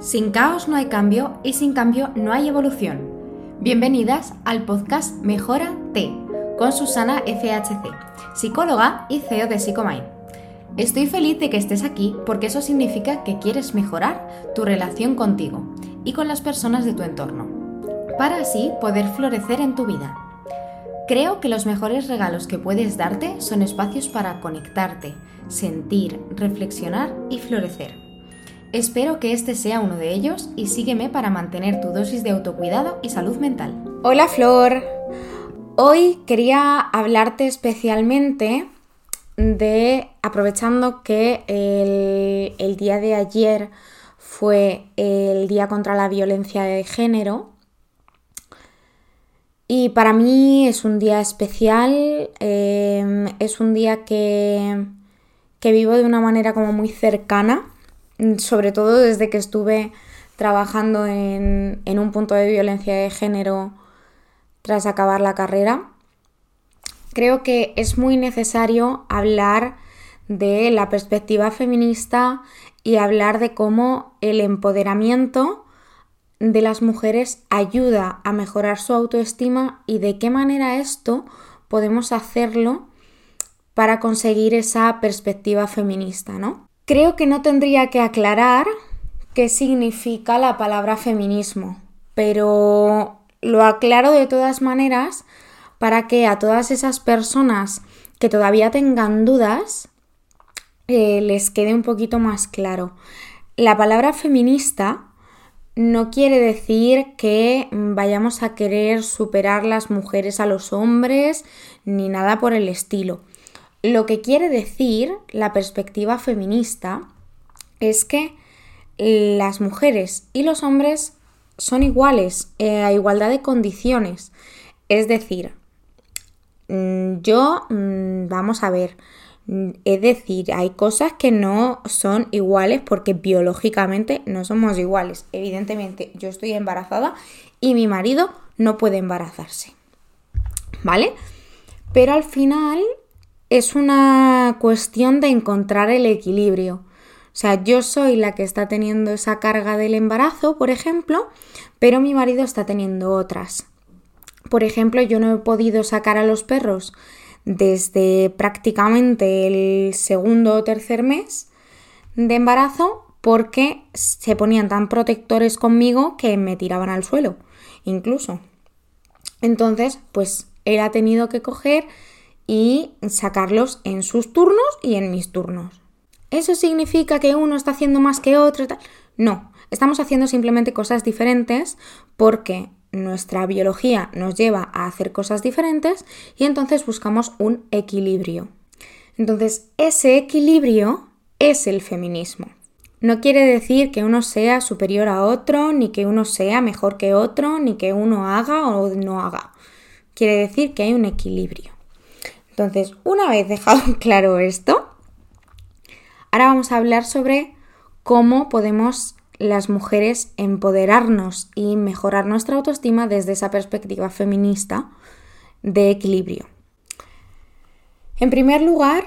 Sin caos no hay cambio y sin cambio no hay evolución. Bienvenidas al podcast Mejora T con Susana FHC, psicóloga y CEO de Psicomind. Estoy feliz de que estés aquí porque eso significa que quieres mejorar tu relación contigo y con las personas de tu entorno, para así poder florecer en tu vida. Creo que los mejores regalos que puedes darte son espacios para conectarte, sentir, reflexionar y florecer. Espero que este sea uno de ellos y sígueme para mantener tu dosis de autocuidado y salud mental. Hola Flor, hoy quería hablarte especialmente de, aprovechando que el, día de ayer fue el Día contra la Violencia de Género, y para mí es un día especial, eh, es un día que, que, vivo de una manera como muy cercana sobre todo desde que estuve trabajando en, un punto de violencia de género tras acabar la carrera. Creo que es muy necesario hablar de la perspectiva feminista y hablar de cómo el empoderamiento de las mujeres ayuda a mejorar su autoestima y de qué manera esto podemos hacerlo para conseguir esa perspectiva feminista, ¿no? Creo que no tendría que aclarar qué significa la palabra feminismo, pero lo aclaro de todas maneras para que a todas esas personas que todavía tengan dudas eh, les quede un poquito más claro. La palabra feminista no quiere decir que vayamos a querer superar las mujeres a los hombres ni nada por el estilo. Lo que quiere decir la perspectiva feminista es que las mujeres y los hombres son iguales, eh, a igualdad de condiciones. Es decir, mm, yo, mm, vamos a ver, mm, es decir, hay cosas que no son iguales porque biológicamente no somos iguales. Evidentemente, yo estoy embarazada y mi marido no puede embarazarse. ¿Vale? Pero al final es una cuestión de encontrar el equilibrio. O sea, yo soy la que está teniendo esa carga del embarazo, por ejemplo, pero mi marido está teniendo otras. Por ejemplo, yo no he podido sacar a los perros desde prácticamente el segundo o tercer mes de embarazo porque se ponían tan protectores conmigo que me tiraban al suelo, incluso. Entonces, pues él ha tenido que coger y sacarlos en sus turnos y en mis turnos. ¿Eso significa que uno está haciendo más que otro? No, estamos haciendo simplemente cosas diferentes porque nuestra biología nos lleva a hacer cosas diferentes y entonces buscamos un equilibrio. Entonces, ese equilibrio es el feminismo. No quiere decir que uno sea superior a otro, ni que uno sea mejor que otro, ni que uno haga o no haga. Quiere decir que hay un equilibrio. Entonces, una vez dejado claro esto, ahora vamos a hablar sobre cómo podemos las mujeres empoderarnos y mejorar nuestra autoestima desde esa perspectiva feminista de equilibrio. En primer lugar,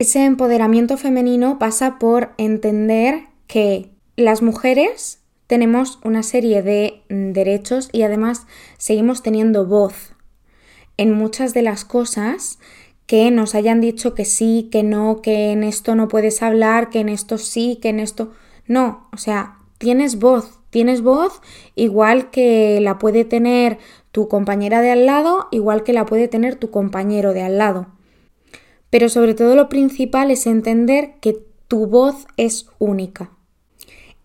ese empoderamiento femenino pasa por entender que las mujeres tenemos una serie de derechos y además seguimos teniendo voz en muchas de las cosas que nos hayan dicho que sí, que no, que en esto no puedes hablar, que en esto sí, que en esto... No, o sea, tienes voz, tienes voz igual que la puede tener tu compañera de al lado, igual que la puede tener tu compañero de al lado. Pero sobre todo lo principal es entender que tu voz es única.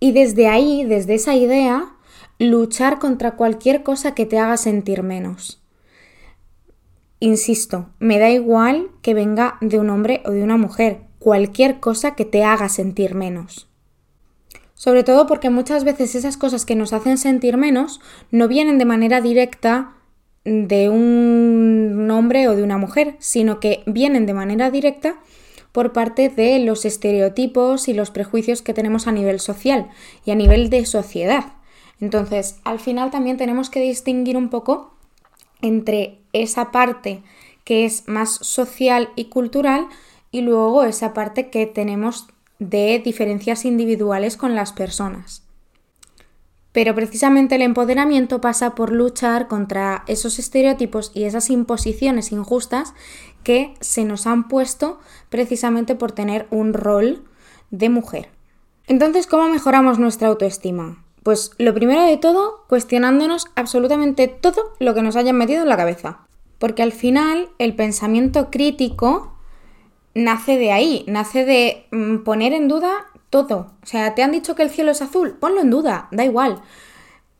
Y desde ahí, desde esa idea, luchar contra cualquier cosa que te haga sentir menos. Insisto, me da igual que venga de un hombre o de una mujer, cualquier cosa que te haga sentir menos. Sobre todo porque muchas veces esas cosas que nos hacen sentir menos no vienen de manera directa de un hombre o de una mujer, sino que vienen de manera directa por parte de los estereotipos y los prejuicios que tenemos a nivel social y a nivel de sociedad. Entonces, al final también tenemos que distinguir un poco entre esa parte que es más social y cultural y luego esa parte que tenemos de diferencias individuales con las personas. Pero precisamente el empoderamiento pasa por luchar contra esos estereotipos y esas imposiciones injustas que se nos han puesto precisamente por tener un rol de mujer. Entonces, ¿cómo mejoramos nuestra autoestima? Pues lo primero de todo, cuestionándonos absolutamente todo lo que nos hayan metido en la cabeza. Porque al final el pensamiento crítico nace de ahí, nace de mm, poner en duda todo. O sea, te han dicho que el cielo es azul, ponlo en duda, da igual.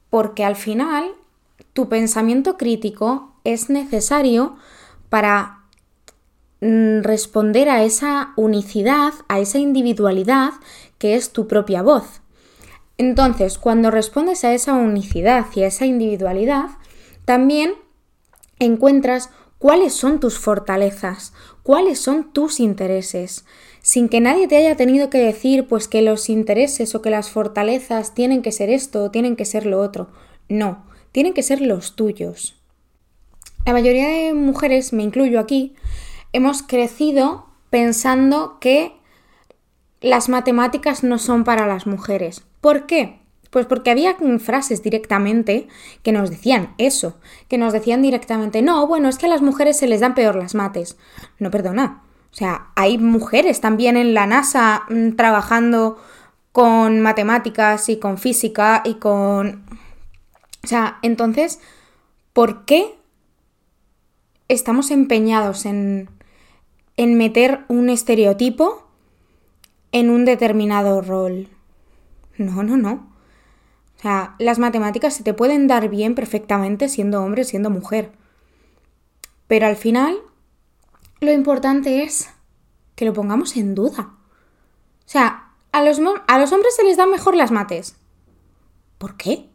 Porque al final tu pensamiento crítico es necesario para mm, responder a esa unicidad, a esa individualidad que es tu propia voz. Entonces, cuando respondes a esa unicidad y a esa individualidad, también encuentras cuáles son tus fortalezas, cuáles son tus intereses sin que nadie te haya tenido que decir pues que los intereses o que las fortalezas tienen que ser esto o tienen que ser lo otro. No, tienen que ser los tuyos. La mayoría de mujeres, me incluyo aquí, hemos crecido pensando que las matemáticas no son para las mujeres. ¿Por qué? Pues porque había frases directamente que nos decían eso, que nos decían directamente, no, bueno, es que a las mujeres se les dan peor las mates. No, perdona, o sea, hay mujeres también en la NASA mm, trabajando con matemáticas y con física y con... O sea, entonces, ¿por qué estamos empeñados en, en meter un estereotipo en un determinado rol? No, no, no. O sea, las matemáticas se te pueden dar bien perfectamente siendo hombre, siendo mujer. Pero al final lo importante es que lo pongamos en duda. O sea, a los, a los hombres se les dan mejor las mates. ¿Por qué?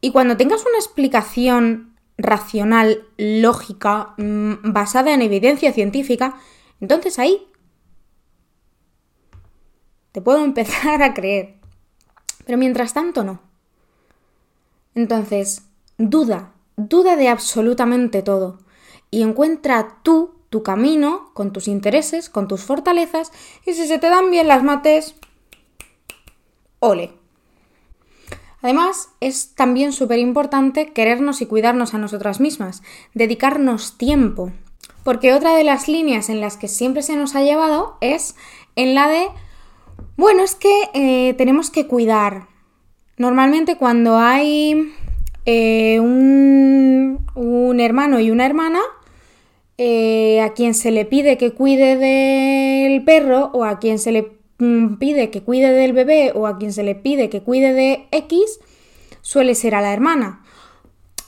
Y cuando tengas una explicación racional, lógica, mm, basada en evidencia científica, entonces ahí te puedo empezar a creer. Pero mientras tanto no. Entonces, duda, duda de absolutamente todo y encuentra tú tu camino con tus intereses, con tus fortalezas y si se te dan bien las mates, ole. Además, es también súper importante querernos y cuidarnos a nosotras mismas, dedicarnos tiempo. Porque otra de las líneas en las que siempre se nos ha llevado es en la de, bueno, es que eh, tenemos que cuidar. Normalmente cuando hay eh, un, hermano y una hermana, eh, a quien se le pide que cuide del perro o a quien se le mm, pide que cuide del bebé o a quien se le pide que cuide de X, suele ser a la hermana.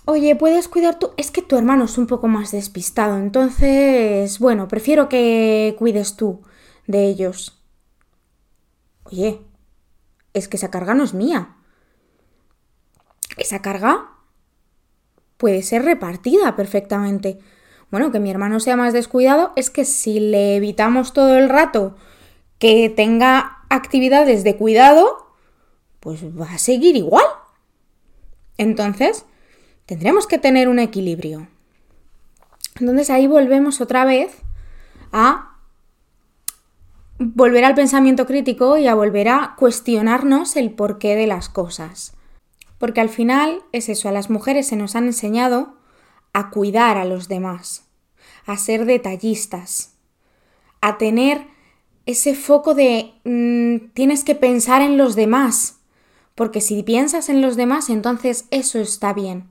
Oye, ¿puedes cuidar tú? Es que tu hermano es un poco más despistado, entonces, bueno, prefiero que cuides tú de ellos. Oye, es que esa carga no es mía. Esa carga puede ser repartida perfectamente. Bueno, que mi hermano sea más descuidado es que si le evitamos todo el rato que tenga actividades de cuidado, pues va a seguir igual. Entonces, tendremos que tener un equilibrio. Entonces ahí volvemos otra vez a volver al pensamiento crítico y a volver a cuestionarnos el porqué de las cosas. Porque al final es eso, a las mujeres se nos han enseñado a cuidar a los demás a ser detallistas, a tener ese foco de mm, tienes que pensar en los demás, porque si piensas en los demás, entonces eso está bien.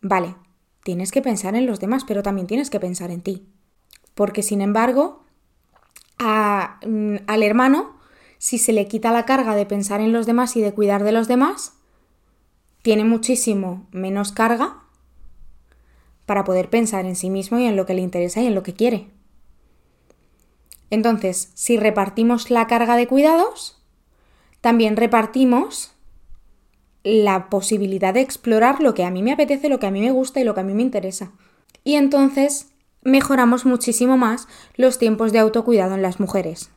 Vale, tienes que pensar en los demás, pero también tienes que pensar en ti. Porque sin embargo, mm, al hermano, si se le quita la carga de pensar en los demás y de cuidar de los demás, tiene muchísimo menos carga para poder pensar en sí mismo y en lo que le interesa y en lo que quiere. Entonces, si repartimos la carga de cuidados, también repartimos la posibilidad de explorar lo que a mí me apetece, lo que a mí me gusta y lo que a mí me interesa. Y entonces mejoramos muchísimo más los tiempos de autocuidado en las mujeres.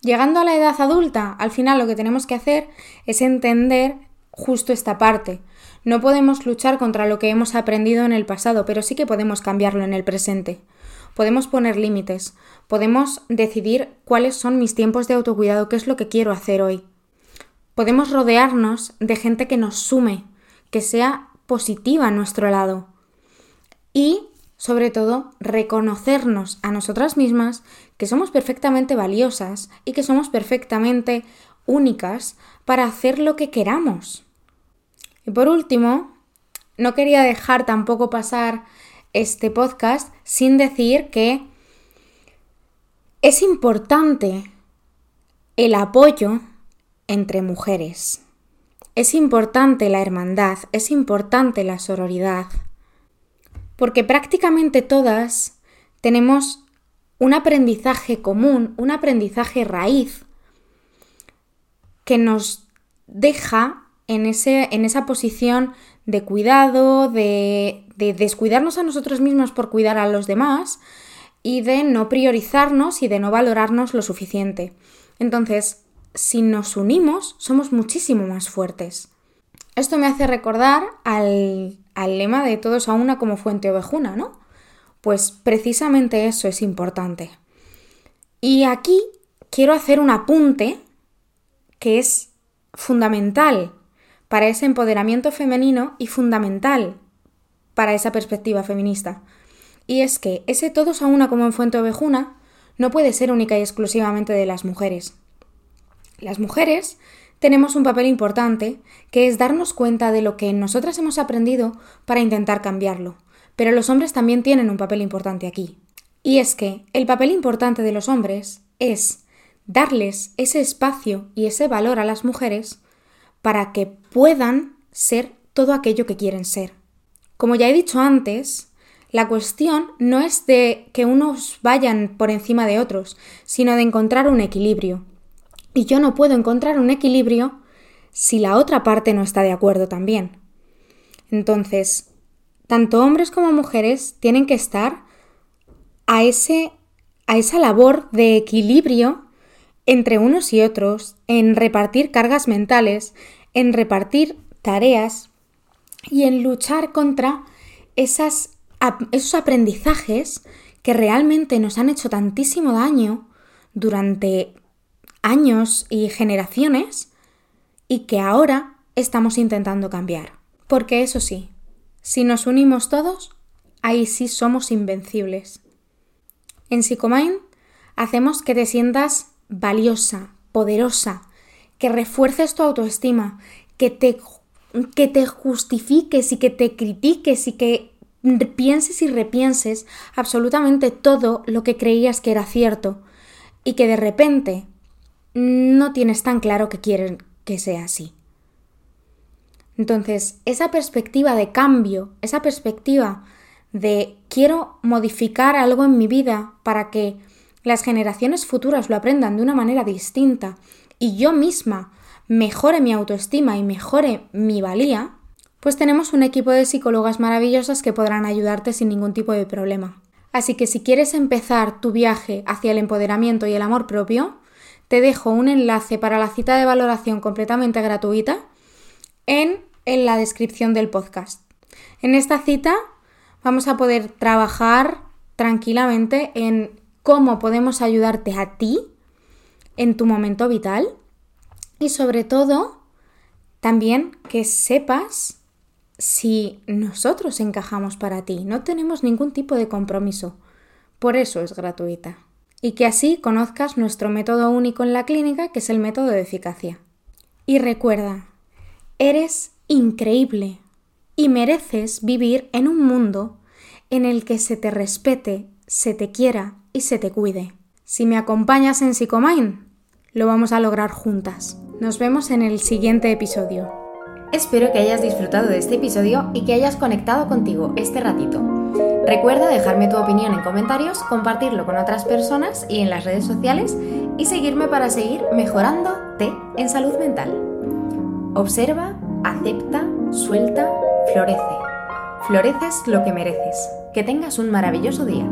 Llegando a la edad adulta, al final lo que tenemos que hacer es entender justo esta parte, no podemos luchar contra lo que hemos aprendido en el pasado, pero sí que podemos cambiarlo en el presente. podemos poner límites, podemos decidir cuáles son mis tiempos de autocuidado, qué es lo que quiero hacer hoy. Podemos rodearnos de gente que nos sume, que sea positiva a nuestro lado. Y, sobre todo, reconocernos a nosotras mismas que somos perfectamente valiosas y que somos perfectamente únicas para hacer lo que queramos. Y por último, no quería dejar tampoco pasar este podcast sin decir que es importante el apoyo entre mujeres. Es importante la hermandad, es importante la sororidad, porque prácticamente todas tenemos un aprendizaje común, un aprendizaje raíz que nos deja en, ese, en esa posición de cuidado, de, de descuidarnos a nosotros mismos por cuidar a los demás y de no priorizarnos y de no valorarnos lo suficiente. Entonces, si nos unimos, somos muchísimo más fuertes. Esto me hace recordar al, lema de todos a una como fuente ovejuna, ¿no? Pues precisamente eso es importante. Y aquí quiero hacer un apunte que es fundamental para ese empoderamiento femenino y fundamental para esa perspectiva feminista. Y es que ese todos a una como en Fuente Ovejuna no puede ser única y exclusivamente de las mujeres. Las mujeres tenemos un papel importante que es darnos cuenta de lo que nosotras hemos aprendido para intentar cambiarlo. Pero los hombres también tienen un papel importante aquí. Y es que el papel importante de los hombres es darles ese espacio y ese valor a las mujeres para que puedan ser todo aquello que quieren ser. Como ya he dicho antes, la cuestión no es de que unos vayan por encima de otros, sino de encontrar un equilibrio. Y yo no puedo encontrar un equilibrio si la otra parte no está de acuerdo también. Entonces, tanto hombres como mujeres tienen que estar a, ese, a esa labor de equilibrio entre unos y otros, en repartir cargas mentales, en repartir tareas y en luchar contra esas, esos aprendizajes que realmente nos han hecho tantísimo daño durante años y generaciones y que ahora estamos intentando cambiar. Porque eso sí, si nos unimos todos, ahí sí somos invencibles. En Psicomind hacemos que te sientas valiosa, poderosa, que refuerces tu autoestima, que te, que te justifiques y que te critiques y que pienses y repienses absolutamente todo lo que creías que era cierto y que de repente no tienes tan claro que quieren que sea así. Entonces, esa perspectiva de cambio, esa perspectiva de quiero modificar algo en mi vida para que las generaciones futuras lo aprendan de una manera distinta y yo misma mejore mi autoestima y mejore mi valía, pues tenemos un equipo de psicólogas maravillosas que podrán ayudarte sin ningún tipo de problema. Así que si quieres empezar tu viaje hacia el empoderamiento y el amor propio, te dejo un enlace para la cita de valoración completamente gratuita en, en la descripción del podcast. En esta cita vamos a poder trabajar tranquilamente en cómo podemos ayudarte a ti en tu momento vital y sobre todo también que sepas si nosotros encajamos para ti. No tenemos ningún tipo de compromiso. Por eso es gratuita. Y que así conozcas nuestro método único en la clínica, que es el método de eficacia. Y recuerda, eres increíble y mereces vivir en un mundo en el que se te respete, se te quiera y se te cuide. Si me acompañas en Psicomind, lo vamos a lograr juntas. Nos vemos en el siguiente episodio. Espero que hayas disfrutado de este episodio y que hayas conectado contigo este ratito. Recuerda dejarme tu opinión en comentarios, compartirlo con otras personas y en las redes sociales y seguirme para seguir mejorándote en salud mental. Observa, acepta, suelta, florece. Floreces lo que mereces. Que tengas un maravilloso día.